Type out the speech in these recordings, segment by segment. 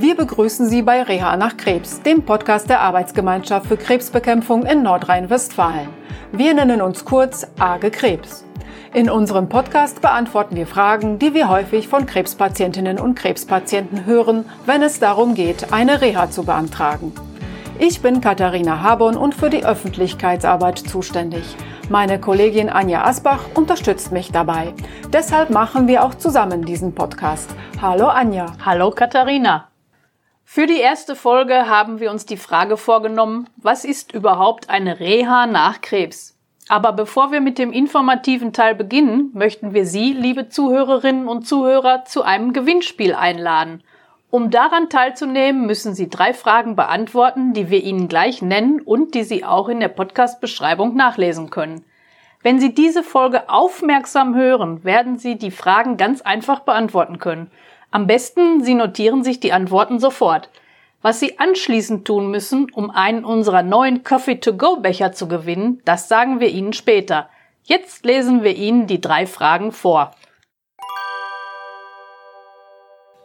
Wir begrüßen Sie bei Reha nach Krebs, dem Podcast der Arbeitsgemeinschaft für Krebsbekämpfung in Nordrhein-Westfalen. Wir nennen uns kurz AGE Krebs. In unserem Podcast beantworten wir Fragen, die wir häufig von Krebspatientinnen und Krebspatienten hören, wenn es darum geht, eine Reha zu beantragen. Ich bin Katharina Haborn und für die Öffentlichkeitsarbeit zuständig. Meine Kollegin Anja Asbach unterstützt mich dabei. Deshalb machen wir auch zusammen diesen Podcast. Hallo Anja. Hallo Katharina. Für die erste Folge haben wir uns die Frage vorgenommen, was ist überhaupt eine Reha nach Krebs? Aber bevor wir mit dem informativen Teil beginnen, möchten wir Sie, liebe Zuhörerinnen und Zuhörer, zu einem Gewinnspiel einladen. Um daran teilzunehmen, müssen Sie drei Fragen beantworten, die wir Ihnen gleich nennen und die Sie auch in der Podcast-Beschreibung nachlesen können. Wenn Sie diese Folge aufmerksam hören, werden Sie die Fragen ganz einfach beantworten können. Am besten, Sie notieren sich die Antworten sofort. Was Sie anschließend tun müssen, um einen unserer neuen Coffee-to-Go-Becher zu gewinnen, das sagen wir Ihnen später. Jetzt lesen wir Ihnen die drei Fragen vor.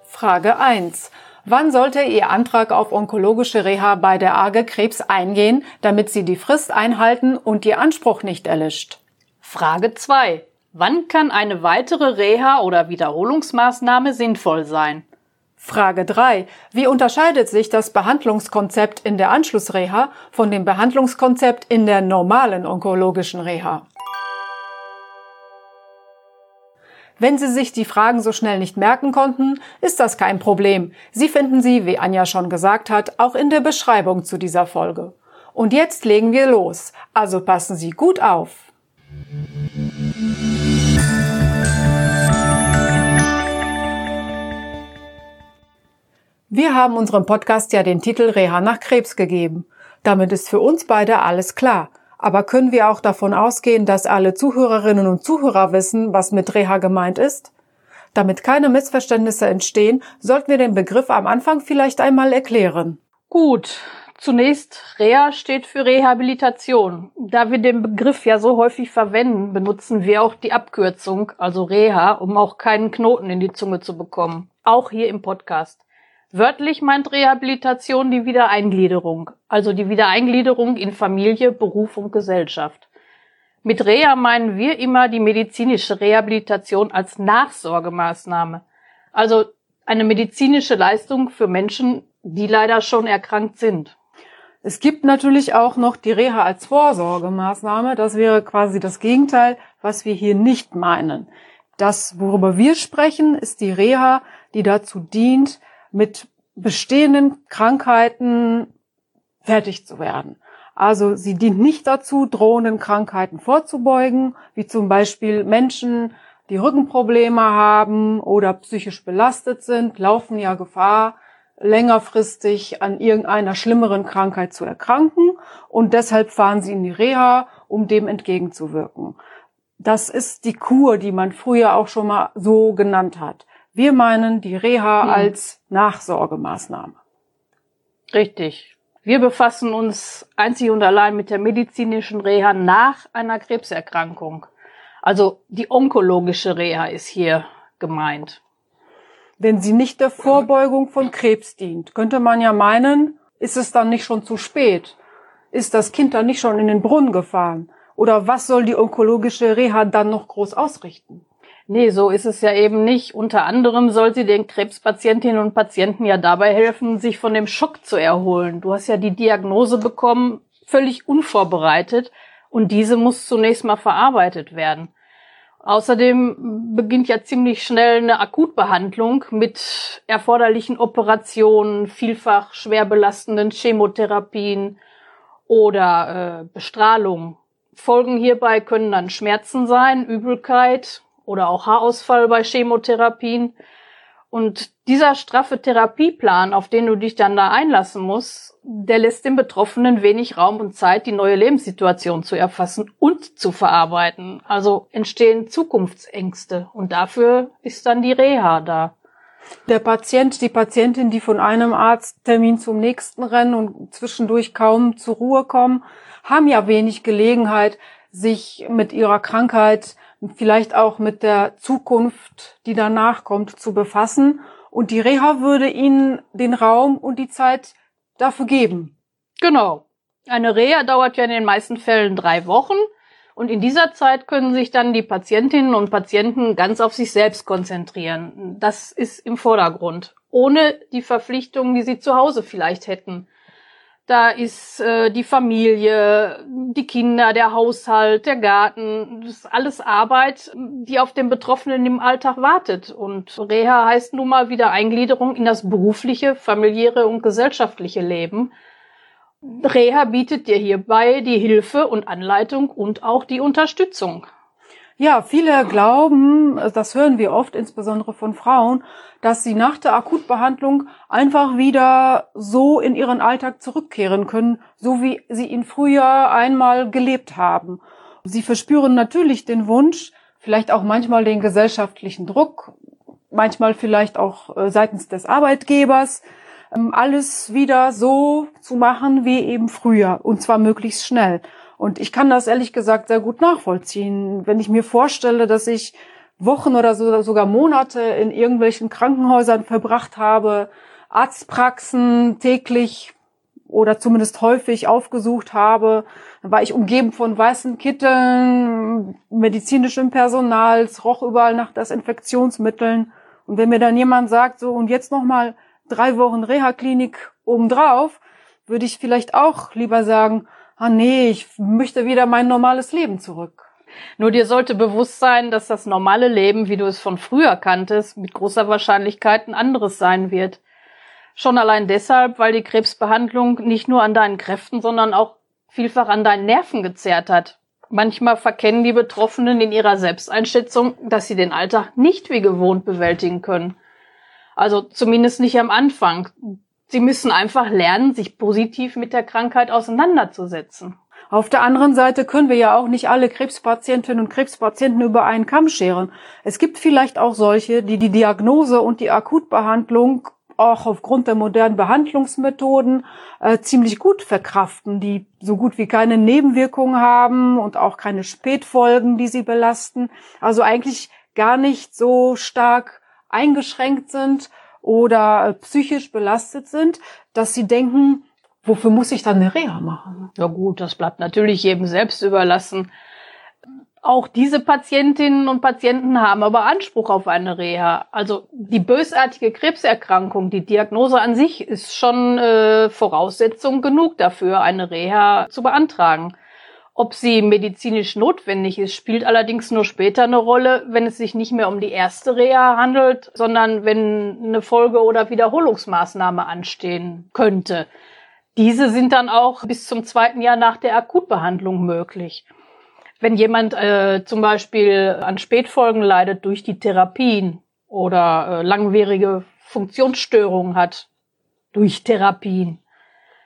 Frage 1. Wann sollte Ihr Antrag auf onkologische Reha bei der AGE Krebs eingehen, damit Sie die Frist einhalten und Ihr Anspruch nicht erlischt? Frage 2. Wann kann eine weitere Reha oder Wiederholungsmaßnahme sinnvoll sein? Frage 3. Wie unterscheidet sich das Behandlungskonzept in der Anschlussreha von dem Behandlungskonzept in der normalen onkologischen Reha? Wenn Sie sich die Fragen so schnell nicht merken konnten, ist das kein Problem. Sie finden sie, wie Anja schon gesagt hat, auch in der Beschreibung zu dieser Folge. Und jetzt legen wir los. Also passen Sie gut auf. Wir haben unserem Podcast ja den Titel Reha nach Krebs gegeben. Damit ist für uns beide alles klar. Aber können wir auch davon ausgehen, dass alle Zuhörerinnen und Zuhörer wissen, was mit Reha gemeint ist? Damit keine Missverständnisse entstehen, sollten wir den Begriff am Anfang vielleicht einmal erklären. Gut. Zunächst, Reha steht für Rehabilitation. Da wir den Begriff ja so häufig verwenden, benutzen wir auch die Abkürzung, also Reha, um auch keinen Knoten in die Zunge zu bekommen. Auch hier im Podcast. Wörtlich meint Rehabilitation die Wiedereingliederung, also die Wiedereingliederung in Familie, Beruf und Gesellschaft. Mit Reha meinen wir immer die medizinische Rehabilitation als Nachsorgemaßnahme, also eine medizinische Leistung für Menschen, die leider schon erkrankt sind. Es gibt natürlich auch noch die Reha als Vorsorgemaßnahme. Das wäre quasi das Gegenteil, was wir hier nicht meinen. Das, worüber wir sprechen, ist die Reha, die dazu dient, mit bestehenden Krankheiten fertig zu werden. Also sie dient nicht dazu, drohenden Krankheiten vorzubeugen, wie zum Beispiel Menschen, die Rückenprobleme haben oder psychisch belastet sind, laufen ja Gefahr, längerfristig an irgendeiner schlimmeren Krankheit zu erkranken und deshalb fahren sie in die Reha, um dem entgegenzuwirken. Das ist die Kur, die man früher auch schon mal so genannt hat. Wir meinen die Reha hm. als Nachsorgemaßnahme. Richtig. Wir befassen uns einzig und allein mit der medizinischen Reha nach einer Krebserkrankung. Also die onkologische Reha ist hier gemeint. Wenn sie nicht der Vorbeugung von Krebs dient, könnte man ja meinen, ist es dann nicht schon zu spät? Ist das Kind dann nicht schon in den Brunnen gefahren? Oder was soll die onkologische Reha dann noch groß ausrichten? Nee, so ist es ja eben nicht. Unter anderem soll sie den Krebspatientinnen und Patienten ja dabei helfen, sich von dem Schock zu erholen. Du hast ja die Diagnose bekommen, völlig unvorbereitet, und diese muss zunächst mal verarbeitet werden. Außerdem beginnt ja ziemlich schnell eine Akutbehandlung mit erforderlichen Operationen, vielfach schwer belastenden Chemotherapien oder äh, Bestrahlung. Folgen hierbei können dann Schmerzen sein, Übelkeit, oder auch Haarausfall bei Chemotherapien. Und dieser straffe Therapieplan, auf den du dich dann da einlassen musst, der lässt den Betroffenen wenig Raum und Zeit, die neue Lebenssituation zu erfassen und zu verarbeiten. Also entstehen Zukunftsängste und dafür ist dann die Reha da. Der Patient, die Patientin, die von einem Arzttermin zum nächsten rennen und zwischendurch kaum zur Ruhe kommen, haben ja wenig Gelegenheit, sich mit ihrer Krankheit vielleicht auch mit der Zukunft, die danach kommt, zu befassen und die Reha würde ihnen den Raum und die Zeit dafür geben. Genau. Eine Reha dauert ja in den meisten Fällen drei Wochen und in dieser Zeit können sich dann die Patientinnen und Patienten ganz auf sich selbst konzentrieren. Das ist im Vordergrund, ohne die Verpflichtungen, die sie zu Hause vielleicht hätten. Da ist äh, die Familie, die Kinder, der Haushalt, der Garten, das ist alles Arbeit, die auf den Betroffenen im Alltag wartet. Und Reha heißt nun mal wieder Eingliederung in das berufliche, familiäre und gesellschaftliche Leben. Reha bietet dir hierbei die Hilfe und Anleitung und auch die Unterstützung. Ja, viele glauben, das hören wir oft, insbesondere von Frauen, dass sie nach der Akutbehandlung einfach wieder so in ihren Alltag zurückkehren können, so wie sie ihn früher einmal gelebt haben. Sie verspüren natürlich den Wunsch, vielleicht auch manchmal den gesellschaftlichen Druck, manchmal vielleicht auch äh, seitens des Arbeitgebers, ähm, alles wieder so zu machen wie eben früher und zwar möglichst schnell. Und ich kann das ehrlich gesagt sehr gut nachvollziehen. Wenn ich mir vorstelle, dass ich Wochen oder sogar Monate in irgendwelchen Krankenhäusern verbracht habe, Arztpraxen täglich oder zumindest häufig aufgesucht habe, dann war ich umgeben von weißen Kitteln, medizinischem Personal, es roch überall nach Desinfektionsmitteln. Und wenn mir dann jemand sagt, so und jetzt nochmal drei Wochen Reha-Klinik obendrauf, würde ich vielleicht auch lieber sagen, ah nee, ich möchte wieder mein normales Leben zurück. Nur dir sollte bewusst sein, dass das normale Leben, wie du es von früher kanntest, mit großer Wahrscheinlichkeit ein anderes sein wird. Schon allein deshalb, weil die Krebsbehandlung nicht nur an deinen Kräften, sondern auch vielfach an deinen Nerven gezerrt hat. Manchmal verkennen die Betroffenen in ihrer Selbsteinschätzung, dass sie den Alltag nicht wie gewohnt bewältigen können. Also zumindest nicht am Anfang. Sie müssen einfach lernen, sich positiv mit der Krankheit auseinanderzusetzen. Auf der anderen Seite können wir ja auch nicht alle Krebspatientinnen und Krebspatienten über einen Kamm scheren. Es gibt vielleicht auch solche, die die Diagnose und die Akutbehandlung auch aufgrund der modernen Behandlungsmethoden äh, ziemlich gut verkraften, die so gut wie keine Nebenwirkungen haben und auch keine Spätfolgen, die sie belasten. Also eigentlich gar nicht so stark eingeschränkt sind oder psychisch belastet sind, dass sie denken, wofür muss ich dann eine Reha machen? Ja gut, das bleibt natürlich jedem selbst überlassen. Auch diese Patientinnen und Patienten haben aber Anspruch auf eine Reha. Also die bösartige Krebserkrankung, die Diagnose an sich ist schon äh, Voraussetzung genug dafür, eine Reha zu beantragen. Ob sie medizinisch notwendig ist, spielt allerdings nur später eine Rolle, wenn es sich nicht mehr um die erste Reha handelt, sondern wenn eine Folge- oder Wiederholungsmaßnahme anstehen könnte. Diese sind dann auch bis zum zweiten Jahr nach der Akutbehandlung möglich. Wenn jemand äh, zum Beispiel an Spätfolgen leidet durch die Therapien oder äh, langwierige Funktionsstörungen hat durch Therapien,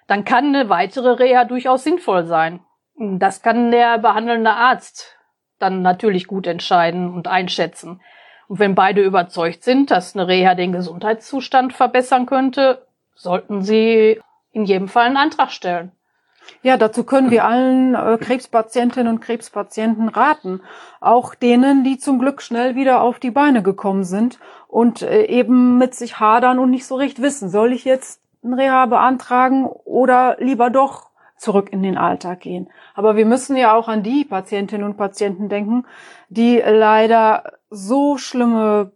dann kann eine weitere Reha durchaus sinnvoll sein. Das kann der behandelnde Arzt dann natürlich gut entscheiden und einschätzen. Und wenn beide überzeugt sind, dass eine Reha den Gesundheitszustand verbessern könnte, sollten sie in jedem Fall einen Antrag stellen. Ja, dazu können wir allen äh, Krebspatientinnen und Krebspatienten raten. Auch denen, die zum Glück schnell wieder auf die Beine gekommen sind und äh, eben mit sich hadern und nicht so recht wissen, soll ich jetzt ein Reha beantragen oder lieber doch zurück in den Alltag gehen. Aber wir müssen ja auch an die Patientinnen und Patienten denken, die leider so schlimme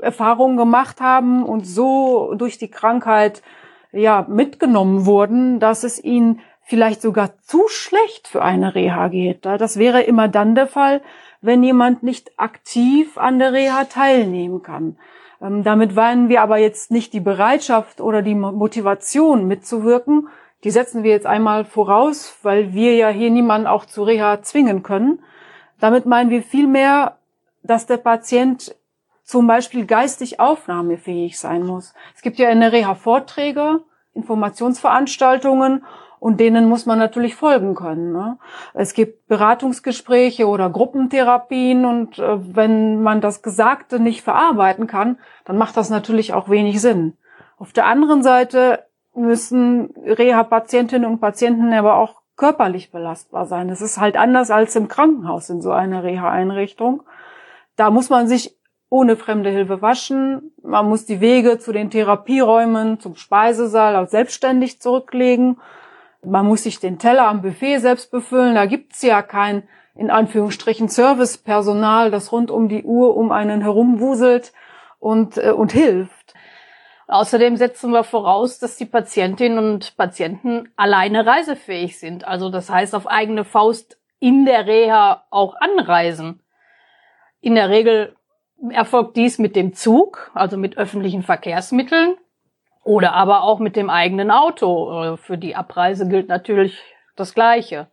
Erfahrungen gemacht haben und so durch die Krankheit ja mitgenommen wurden, dass es ihnen vielleicht sogar zu schlecht für eine Reha geht. Das wäre immer dann der Fall, wenn jemand nicht aktiv an der Reha teilnehmen kann. Ähm, damit weinen wir aber jetzt nicht die Bereitschaft oder die Motivation mitzuwirken, die setzen wir jetzt einmal voraus, weil wir ja hier niemanden auch zu Reha zwingen können. Damit meinen wir vielmehr, dass der Patient zum Beispiel geistig aufnahmefähig sein muss. Es gibt ja in der Reha Vorträge, Informationsveranstaltungen und denen muss man natürlich folgen können. Ne? Es gibt Beratungsgespräche oder Gruppentherapien und äh, wenn man das Gesagte nicht verarbeiten kann, dann macht das natürlich auch wenig Sinn. Auf der anderen Seite müssen Reha-Patientinnen und Patienten aber auch körperlich belastbar sein. Das ist halt anders als im Krankenhaus in so einer Reha-Einrichtung. Da muss man sich ohne fremde Hilfe waschen. Man muss die Wege zu den Therapieräumen, zum Speisesaal auch selbstständig zurücklegen. Man muss sich den Teller am Buffet selbst befüllen. Da gibt's ja kein, in Anführungsstrichen, Servicepersonal, das rund um die Uhr um einen herumwuselt und, äh, und hilft. Außerdem setzen wir voraus, dass die Patientinnen und Patienten alleine reisefähig sind. Also das heißt auf eigene Faust in der Reha auch anreisen. In der Regel erfolgt dies mit dem Zug, also mit öffentlichen Verkehrsmitteln oder aber auch mit dem eigenen Auto. Für die Abreise gilt natürlich das Gleiche.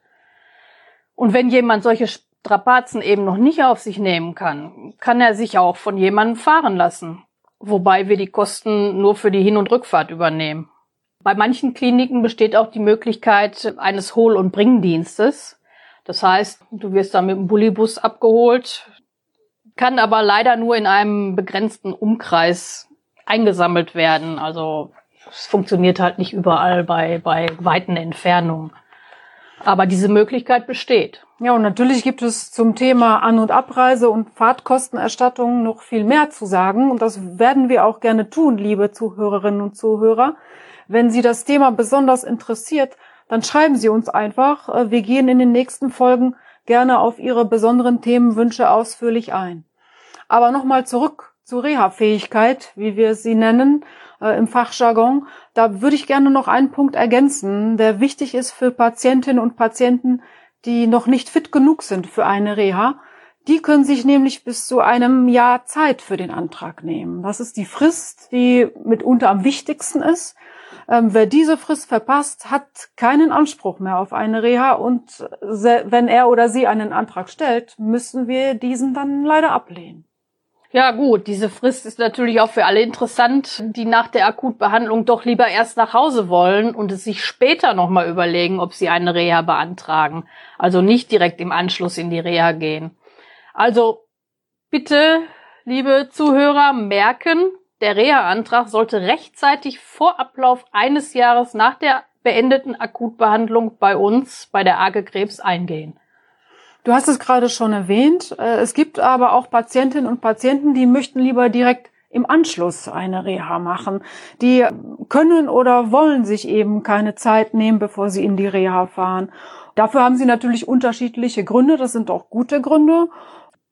Und wenn jemand solche Strapazen eben noch nicht auf sich nehmen kann, kann er sich auch von jemandem fahren lassen. Wobei wir die Kosten nur für die Hin- und Rückfahrt übernehmen. Bei manchen Kliniken besteht auch die Möglichkeit eines Hohl- und Bringdienstes. Das heißt, du wirst dann mit dem Bullibus abgeholt, kann aber leider nur in einem begrenzten Umkreis eingesammelt werden. Also es funktioniert halt nicht überall bei, bei weiten Entfernungen. Aber diese Möglichkeit besteht. Ja, und natürlich gibt es zum Thema An- und Abreise und Fahrtkostenerstattung noch viel mehr zu sagen. Und das werden wir auch gerne tun, liebe Zuhörerinnen und Zuhörer. Wenn Sie das Thema besonders interessiert, dann schreiben Sie uns einfach. Wir gehen in den nächsten Folgen gerne auf Ihre besonderen Themenwünsche ausführlich ein. Aber nochmal zurück zur Reha-Fähigkeit, wie wir sie nennen äh, im Fachjargon. Da würde ich gerne noch einen Punkt ergänzen, der wichtig ist für Patientinnen und Patienten, die noch nicht fit genug sind für eine Reha. Die können sich nämlich bis zu einem Jahr Zeit für den Antrag nehmen. Das ist die Frist, die mitunter am wichtigsten ist. Ähm, wer diese Frist verpasst, hat keinen Anspruch mehr auf eine Reha und wenn er oder sie einen Antrag stellt, müssen wir diesen dann leider ablehnen. Ja gut, diese Frist ist natürlich auch für alle interessant, die nach der Akutbehandlung doch lieber erst nach Hause wollen und es sich später nochmal überlegen, ob sie eine Reha beantragen. Also nicht direkt im Anschluss in die Reha gehen. Also bitte, liebe Zuhörer, merken, der Reha-Antrag sollte rechtzeitig vor Ablauf eines Jahres nach der beendeten Akutbehandlung bei uns, bei der AG Krebs, eingehen. Du hast es gerade schon erwähnt. Äh, es gibt aber auch Patientinnen und Patienten, die möchten lieber direkt im Anschluss eine Reha machen. Die können oder wollen sich eben keine Zeit nehmen, bevor sie in die Reha fahren. Dafür haben sie natürlich unterschiedliche Gründe. Das sind auch gute Gründe.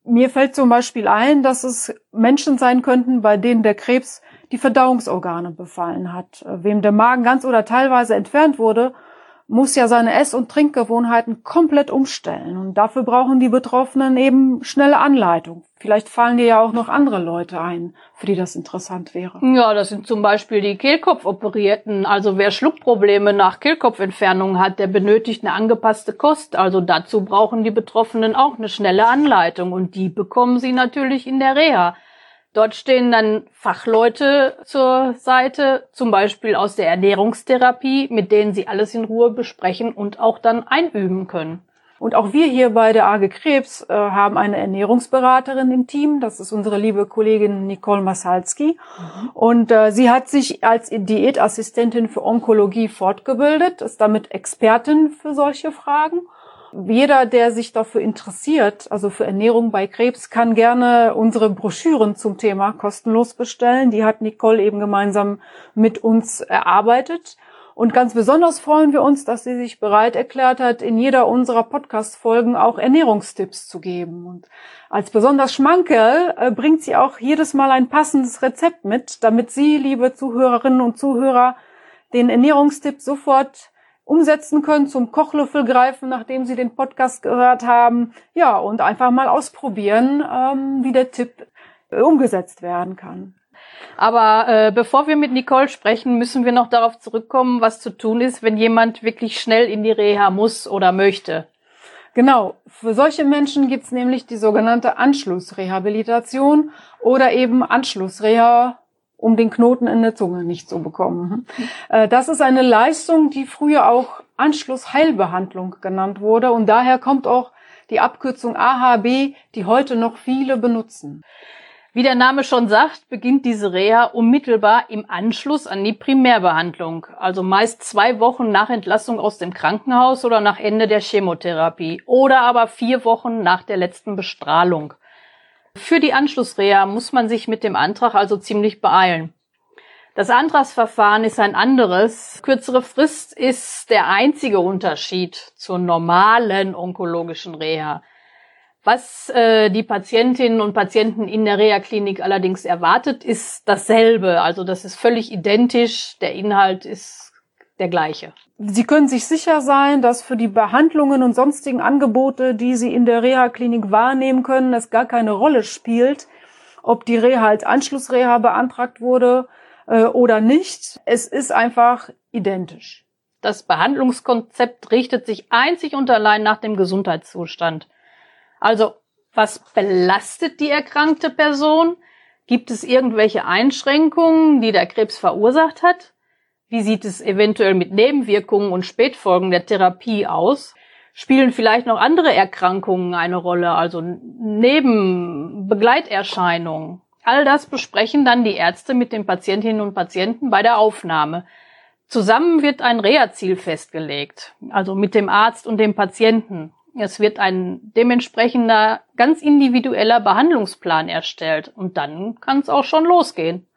Mir fällt zum Beispiel ein, dass es Menschen sein könnten, bei denen der Krebs die Verdauungsorgane befallen hat. Wem der Magen ganz oder teilweise entfernt wurde, muss ja seine Ess- und Trinkgewohnheiten komplett umstellen. Und dafür brauchen die Betroffenen eben schnelle Anleitung. Vielleicht fallen dir ja auch noch andere Leute ein, für die das interessant wäre. Ja, das sind zum Beispiel die Kehlkopfoperierten. Also wer Schluckprobleme nach Kehlkopfentfernung hat, der benötigt eine angepasste Kost. Also dazu brauchen die Betroffenen auch eine schnelle Anleitung. Und die bekommen sie natürlich in der Reha. Dort stehen dann Fachleute zur Seite, zum Beispiel aus der Ernährungstherapie, mit denen sie alles in Ruhe besprechen und auch dann einüben können. Und auch wir hier bei der AG Krebs äh, haben eine Ernährungsberaterin im Team. Das ist unsere liebe Kollegin Nicole Masalski. Mhm. Und äh, sie hat sich als Diätassistentin für Onkologie fortgebildet, ist damit Expertin für solche Fragen jeder, der sich dafür interessiert, also für Ernährung bei Krebs, kann gerne unsere Broschüren zum Thema kostenlos bestellen. Die hat Nicole eben gemeinsam mit uns erarbeitet. Und ganz besonders freuen wir uns, dass sie sich bereit erklärt hat, in jeder unserer Podcast-Folgen auch Ernährungstipps zu geben. Und als besonders Schmankerl äh, bringt sie auch jedes Mal ein passendes Rezept mit, damit Sie, liebe Zuhörerinnen und Zuhörer, den Ernährungstipp sofort umsetzen können, zum Kochlöffel greifen, nachdem Sie den Podcast gehört haben. Ja, und einfach mal ausprobieren, ähm, wie der Tipp äh, umgesetzt werden kann. Aber äh, bevor wir mit Nicole sprechen, müssen wir noch darauf zurückkommen, was zu tun ist, wenn jemand wirklich schnell in die Reha muss oder möchte. Genau, für solche Menschen gibt's nämlich die sogenannte Anschlussrehabilitation oder eben Anschlussreha um den Knoten in der Zunge nicht zu bekommen. Äh, das ist eine Leistung, die früher auch Anschlussheilbehandlung genannt wurde und daher kommt auch die Abkürzung AHB, die heute noch viele benutzen. Wie der Name schon sagt, beginnt diese Reha unmittelbar im Anschluss an die Primärbehandlung, also meist zwei Wochen nach Entlassung aus dem Krankenhaus oder nach Ende der Chemotherapie oder aber vier Wochen nach der letzten Bestrahlung. Für die Anschlussreha muss man sich mit dem Antrag also ziemlich beeilen. Das Antragsverfahren ist ein anderes. Kürzere Frist ist der einzige Unterschied zur normalen onkologischen Reha. Was äh, die Patientinnen und Patienten in der Reha-Klinik allerdings erwartet, ist dasselbe. Also das ist völlig identisch. Der Inhalt ist der gleiche. Sie können sich sicher sein, dass für die Behandlungen und sonstigen Angebote, die Sie in der Reha-Klinik wahrnehmen können, es gar keine Rolle spielt, ob die Reha als Anschlussreha beantragt wurde äh, oder nicht. Es ist einfach identisch. Das Behandlungskonzept richtet sich einzig und allein nach dem Gesundheitszustand. Also, was belastet die erkrankte Person? Gibt es irgendwelche Einschränkungen, die der Krebs verursacht hat? Wie sieht es eventuell mit Nebenwirkungen und Spätfolgen der Therapie aus? Spielen vielleicht noch andere Erkrankungen eine Rolle, also Nebenbegleiterscheinungen? All das besprechen dann die Ärzte mit den Patientinnen und Patienten bei der Aufnahme. Zusammen wird ein Reha-Ziel festgelegt, also mit dem Arzt und dem Patienten. Es wird ein dementsprechender, ganz individueller Behandlungsplan erstellt und dann kann es auch schon losgehen.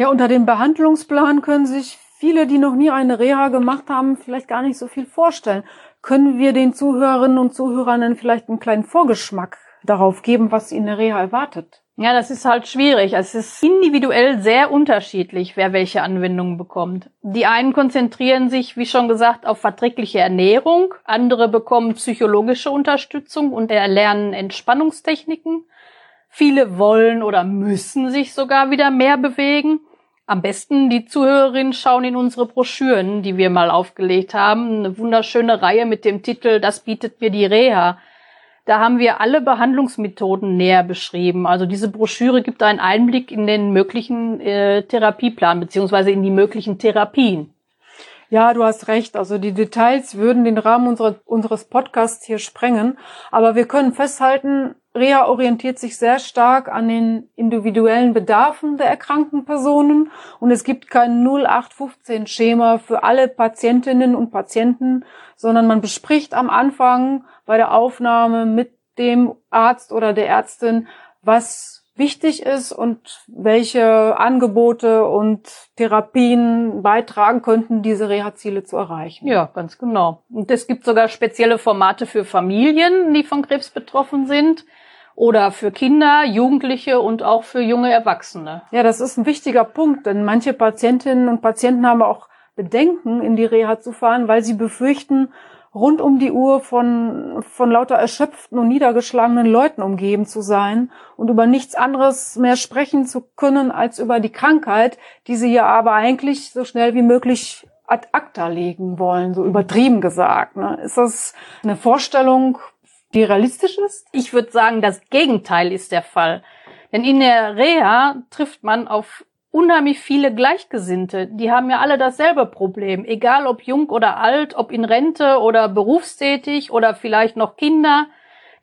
Ja, unter dem Behandlungsplan können sich viele, die noch nie eine Reha gemacht haben, vielleicht gar nicht so viel vorstellen. Können wir den Zuhörerinnen und Zuhörern vielleicht einen kleinen Vorgeschmack darauf geben, was in der Reha erwartet? Ja, das ist halt schwierig. Es ist individuell sehr unterschiedlich, wer welche Anwendungen bekommt. Die einen konzentrieren sich, wie schon gesagt, auf verträgliche Ernährung, andere bekommen psychologische Unterstützung und erlernen Entspannungstechniken. Viele wollen oder müssen sich sogar wieder mehr bewegen. Am besten die Zuhörerinnen schauen in unsere Broschüren, die wir mal aufgelegt haben. Eine wunderschöne Reihe mit dem Titel Das bietet mir die Reha. Da haben wir alle Behandlungsmethoden näher beschrieben. Also diese Broschüre gibt einen Einblick in den möglichen äh, Therapieplan beziehungsweise in die möglichen Therapien. Ja, du hast recht. Also die Details würden den Rahmen unserer, unseres Podcasts hier sprengen. Aber wir können festhalten, Reha orientiert sich sehr stark an den individuellen Bedarfen der erkrankten Personen und es gibt kein 0815-Schema für alle Patientinnen und Patienten, sondern man bespricht am Anfang bei der Aufnahme mit dem Arzt oder der Ärztin, was wichtig ist und welche Angebote und Therapien beitragen könnten, diese Reha-Ziele zu erreichen. Ja, ganz genau. Und es gibt sogar spezielle Formate für Familien, die von Krebs betroffen sind oder für Kinder, Jugendliche und auch für junge Erwachsene. Ja, das ist ein wichtiger Punkt, denn manche Patientinnen und Patienten haben auch Bedenken, in die Reha zu fahren, weil sie befürchten, rund um die Uhr von, von lauter erschöpften und niedergeschlagenen Leuten umgeben zu sein und über nichts anderes mehr sprechen zu können als über die Krankheit, die sie ja aber eigentlich so schnell wie möglich ad acta legen wollen, so übertrieben gesagt. Ne? Ist das eine Vorstellung, die realistisch ist? Ich würde sagen, das Gegenteil ist der Fall. Denn in der Reha trifft man auf unheimlich viele Gleichgesinnte. Die haben ja alle dasselbe Problem. Egal ob jung oder alt, ob in Rente oder berufstätig oder vielleicht noch Kinder.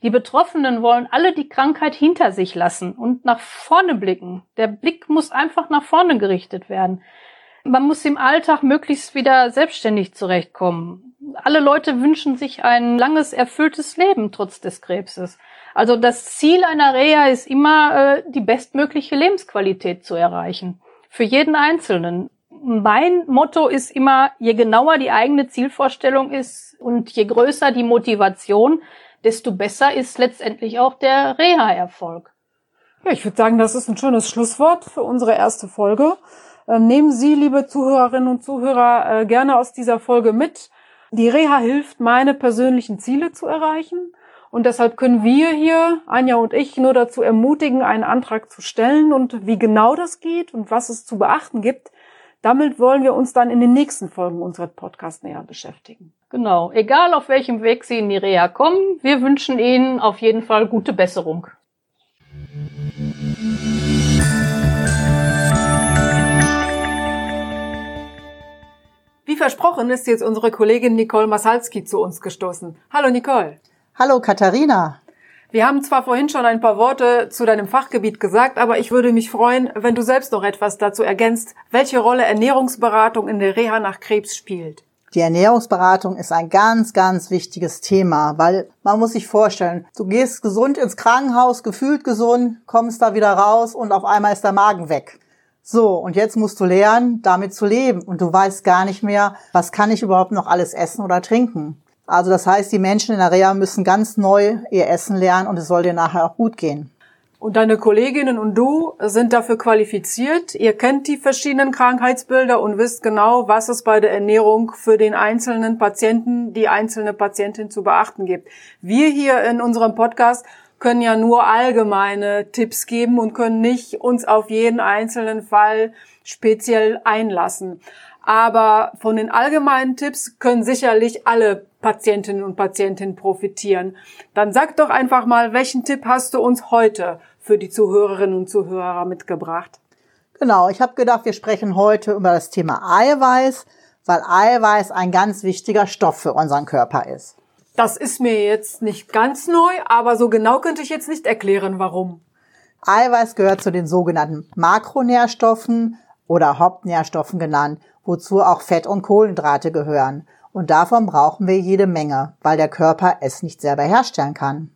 Die Betroffenen wollen alle die Krankheit hinter sich lassen und nach vorne blicken. Der Blick muss einfach nach vorne gerichtet werden. Man muss im Alltag möglichst wieder selbstständig zurechtkommen. Alle Leute wünschen sich ein langes, erfülltes Leben trotz des Krebses. Also das Ziel einer Reha ist immer, äh, die bestmögliche Lebensqualität zu erreichen. Für jeden Einzelnen. Mein Motto ist immer, je genauer die eigene Zielvorstellung ist und je größer die Motivation, desto besser ist letztendlich auch der Reha-Erfolg. Ja, ich würde sagen, das ist ein schönes Schlusswort für unsere erste Folge. Ähm, nehmen Sie, liebe Zuhörerinnen und Zuhörer, äh, gerne aus dieser Folge mit. Die Reha hilft, meine persönlichen Ziele zu erreichen. Und deshalb können wir hier, Anja und ich, nur dazu ermutigen, einen Antrag zu stellen und wie genau das geht und was es zu beachten gibt. Damit wollen wir uns dann in den nächsten Folgen unseres Podcasts näher beschäftigen. Genau. Egal auf welchem Weg Sie in die Reha kommen, wir wünschen Ihnen auf jeden Fall gute Besserung. Versprochen ist jetzt unsere Kollegin Nicole Masalski zu uns gestoßen. Hallo Nicole. Hallo Katharina. Wir haben zwar vorhin schon ein paar Worte zu deinem Fachgebiet gesagt, aber ich würde mich freuen, wenn du selbst noch etwas dazu ergänzt, welche Rolle Ernährungsberatung in der Reha nach Krebs spielt. Die Ernährungsberatung ist ein ganz, ganz wichtiges Thema, weil man muss sich vorstellen, du gehst gesund ins Krankenhaus, gefühlt gesund, kommst da wieder raus und auf einmal ist der Magen weg. So, und jetzt musst du lernen, damit zu leben und du weißt gar nicht mehr, was kann ich überhaupt noch alles essen oder trinken. Also das heißt, die Menschen in der Reha müssen ganz neu ihr Essen lernen und es soll dir nachher auch gut gehen. Und deine Kolleginnen und du sind dafür qualifiziert. Ihr kennt die verschiedenen Krankheitsbilder und wisst genau, was es bei der Ernährung für den einzelnen Patienten, die einzelne Patientin zu beachten gibt. Wir hier in unserem Podcast können ja nur allgemeine Tipps geben und können nicht uns auf jeden einzelnen Fall speziell einlassen. Aber von den allgemeinen Tipps können sicherlich alle Patientinnen und Patienten profitieren. Dann sag doch einfach mal, welchen Tipp hast du uns heute für die Zuhörerinnen und Zuhörer mitgebracht? Genau, ich habe gedacht, wir sprechen heute über das Thema Eiweiß, weil Eiweiß ein ganz wichtiger Stoff für unseren Körper ist. Das ist mir jetzt nicht ganz neu, aber so genau könnte ich jetzt nicht erklären, warum. Eiweiß gehört zu den sogenannten Makronährstoffen oder Hauptnährstoffen genannt, wozu auch Fett und Kohlenhydrate gehören. Und davon brauchen wir jede Menge, weil der Körper es nicht selber herstellen kann.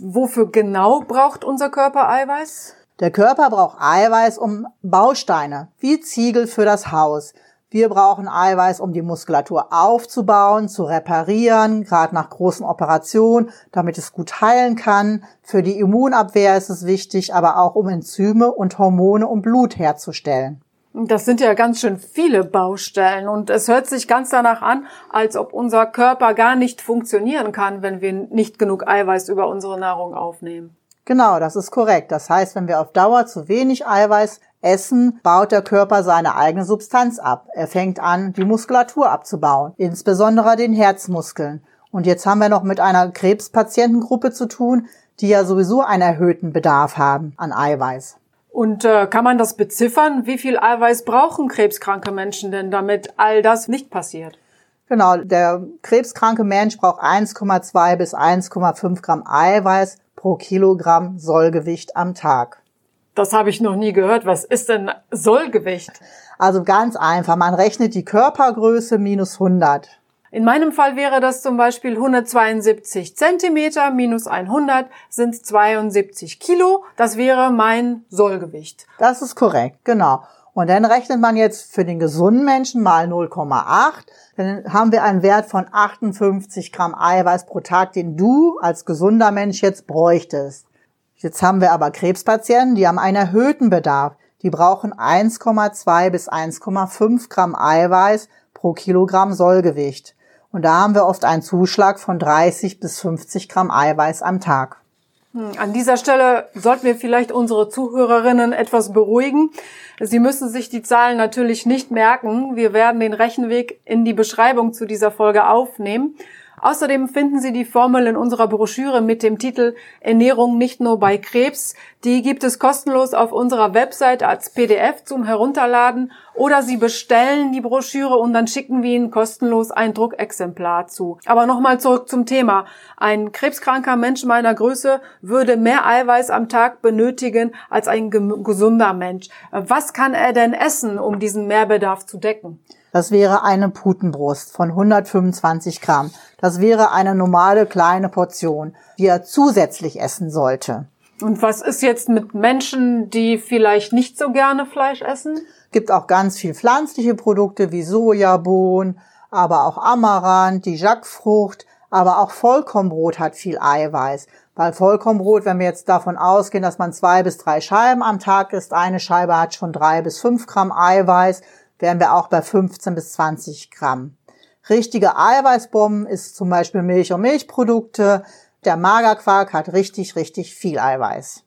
Wofür genau braucht unser Körper Eiweiß? Der Körper braucht Eiweiß um Bausteine, wie Ziegel für das Haus. Wir brauchen Eiweiß, um die Muskulatur aufzubauen, zu reparieren, gerade nach großen Operationen, damit es gut heilen kann. Für die Immunabwehr ist es wichtig, aber auch um Enzyme und Hormone und Blut herzustellen. Das sind ja ganz schön viele Baustellen und es hört sich ganz danach an, als ob unser Körper gar nicht funktionieren kann, wenn wir nicht genug Eiweiß über unsere Nahrung aufnehmen. Genau, das ist korrekt. Das heißt, wenn wir auf Dauer zu wenig Eiweiß essen, baut der Körper seine eigene Substanz ab. Er fängt an, die Muskulatur abzubauen, insbesondere den Herzmuskeln. Und jetzt haben wir noch mit einer Krebspatientengruppe zu tun, die ja sowieso einen erhöhten Bedarf haben an Eiweiß. Und äh, kann man das beziffern? Wie viel Eiweiß brauchen krebskranke Menschen denn, damit all das nicht passiert? Genau, der krebskranke Mensch braucht 1,2 bis 1,5 Gramm Eiweiß pro Kilogramm Sollgewicht am Tag. Das habe ich noch nie gehört. Was ist denn Sollgewicht? Also ganz einfach, man rechnet die Körpergröße minus 100. In meinem Fall wäre das zum Beispiel 172 Zentimeter minus 100 sind 72 Kilo. Das wäre mein Sollgewicht. Das ist korrekt, genau. Und dann rechnet man jetzt für den gesunden Menschen mal 0,8. Dann haben wir einen Wert von 58 Gramm Eiweiß pro Tag, den du als gesunder Mensch jetzt bräuchtest. Jetzt haben wir aber Krebspatienten, die haben einen erhöhten Bedarf. Die brauchen 1,2 bis 1,5 Gramm Eiweiß pro Kilogramm Sollgewicht. Und da haben wir oft einen Zuschlag von 30 bis 50 Gramm Eiweiß am Tag. Hm, an dieser Stelle sollten wir vielleicht unsere Zuhörerinnen etwas beruhigen. Sie müssen sich die Zahlen natürlich nicht merken. Wir werden den Rechenweg in die Beschreibung zu dieser Folge aufnehmen. Außerdem finden Sie die Formel in unserer Broschüre mit dem Titel Ernährung nicht nur bei Krebs. Die gibt es kostenlos auf unserer Website als PDF zum Herunterladen oder Sie bestellen die Broschüre und dann schicken wir Ihnen kostenlos ein Druckexemplar zu. Aber nochmal zurück zum Thema. Ein krebskranker Mensch meiner Größe würde mehr Eiweiß am Tag benötigen als ein gesunder Mensch. Was kann er denn essen, um diesen Mehrbedarf zu decken? Das wäre eine Putenbrust von 125 Gramm. Das wäre eine normale kleine Portion, die er zusätzlich essen sollte. Und was ist jetzt mit Menschen, die vielleicht nicht so gerne Fleisch essen? Gibt auch ganz viel pflanzliche Produkte wie Sojabohnen, aber auch Amaranth, die Jackfrucht, aber auch Vollkornbrot hat viel Eiweiß. Weil Vollkornbrot, wenn wir jetzt davon ausgehen, dass man zwei bis drei Scheiben am Tag isst, eine Scheibe hat schon drei bis fünf Gramm Eiweiß, wären wir auch bei 15 bis 20 Gramm. Richtige Eiweißbomben ist zum Beispiel Milch und Milchprodukte. Der Magerquark hat richtig, richtig viel Eiweiß.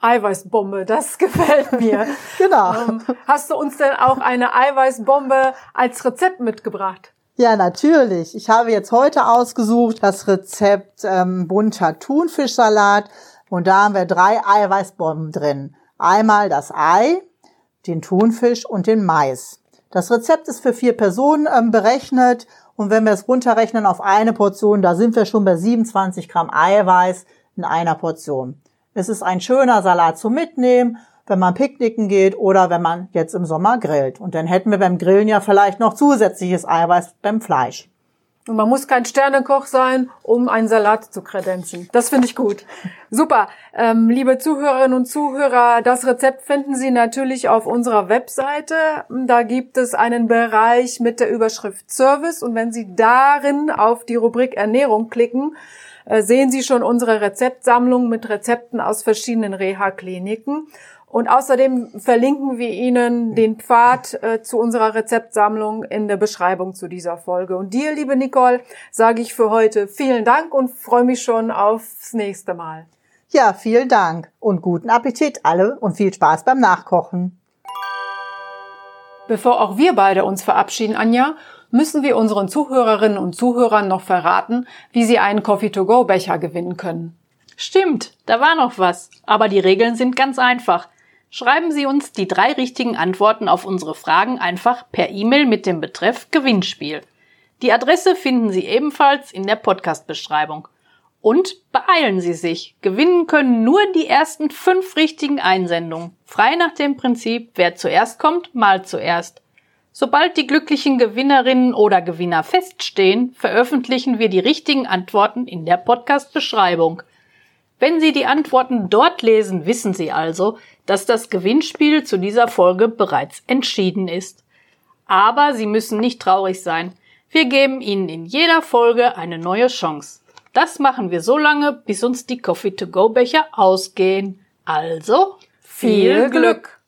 Eiweißbombe, das gefällt mir. genau. Ähm, hast du uns denn auch eine Eiweißbombe als Rezept mitgebracht? Ja, natürlich. Ich habe jetzt heute ausgesucht das Rezept ähm, bunter Thunfischsalat und da haben wir drei Eiweißbomben drin. Einmal das Ei, den Thunfisch und den Mais. Das Rezept ist für vier Personen ähm, berechnet und wenn wir es runterrechnen auf eine Portion, da sind wir schon bei 27 Gramm Eiweiß in einer Portion. Es ist ein schöner Salat zum Mitnehmen. wenn man picknicken geht oder wenn man jetzt im Sommer grillt. Und dann hätten wir beim Grillen ja vielleicht noch zusätzliches Eiweiß beim Fleisch. Und man muss kein Sternekoch sein, um einen Salat zu kredenzen. Das finde ich gut. Super. Ähm, liebe Zuhörerinnen und Zuhörer, das Rezept finden Sie natürlich auf unserer Webseite. Da gibt es einen Bereich mit der Überschrift Service. Und wenn Sie darin auf die Rubrik Ernährung klicken, äh, sehen Sie schon unsere Rezeptsammlung mit Rezepten aus verschiedenen Reha-Kliniken. Und außerdem verlinken wir Ihnen den Pfad äh, zu unserer Rezeptsammlung in der Beschreibung zu dieser Folge. Und dir, liebe Nicole, sage ich für heute vielen Dank und freue mich schon aufs nächste Mal. Ja, vielen Dank und guten Appetit alle und viel Spaß beim Nachkochen. Bevor auch wir beide uns verabschieden, Anja, müssen wir unseren Zuhörerinnen und Zuhörern noch verraten, wie sie einen Coffee-to-go-Becher gewinnen können. Stimmt, da war noch was. Aber die Regeln sind ganz einfach. Schreiben Sie uns die drei richtigen Antworten auf unsere Fragen einfach per E-Mail mit dem Betreff Gewinnspiel. Die Adresse finden Sie ebenfalls in der Podcast-Beschreibung. Und beeilen Sie sich. Gewinnen können nur die ersten fünf richtigen Einsendungen. Frei nach dem Prinzip, wer zuerst kommt, mal zuerst. Sobald die glücklichen Gewinnerinnen oder Gewinner feststehen, veröffentlichen wir die richtigen Antworten in der Podcast-Beschreibung. Wenn Sie die Antworten dort lesen, wissen Sie also, dass das Gewinnspiel zu dieser Folge bereits entschieden ist. Aber Sie müssen nicht traurig sein. Wir geben Ihnen in jeder Folge eine neue Chance. Das machen wir so lange, bis uns die Coffee-to-go-Becher ausgehen. Also, viel Glück!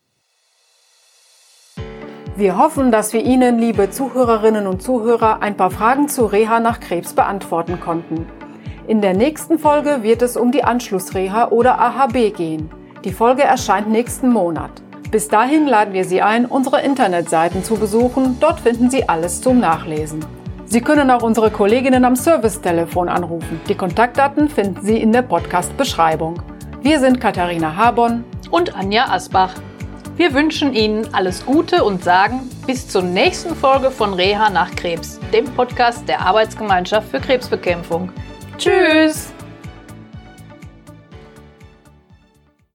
Wir hoffen, dass wir Ihnen, liebe Zuhörerinnen und Zuhörer, ein paar Fragen zu Reha nach Krebs beantworten konnten. In der nächsten Folge wird es um die Anschlussreha oder AHB gehen. Die Folge erscheint nächsten Monat. Bis dahin laden wir Sie ein, unsere Internetseiten zu besuchen. Dort finden Sie alles zum Nachlesen. Sie können auch unsere Kolleginnen am Servicetelefon anrufen. Die Kontaktdaten finden Sie in der Podcast-Beschreibung. Wir sind Katharina Habon und Anja Asbach. Wir wünschen Ihnen alles Gute und sagen bis zur nächsten Folge von Reha nach Krebs, dem Podcast der Arbeitsgemeinschaft für Krebsbekämpfung. Tschüss!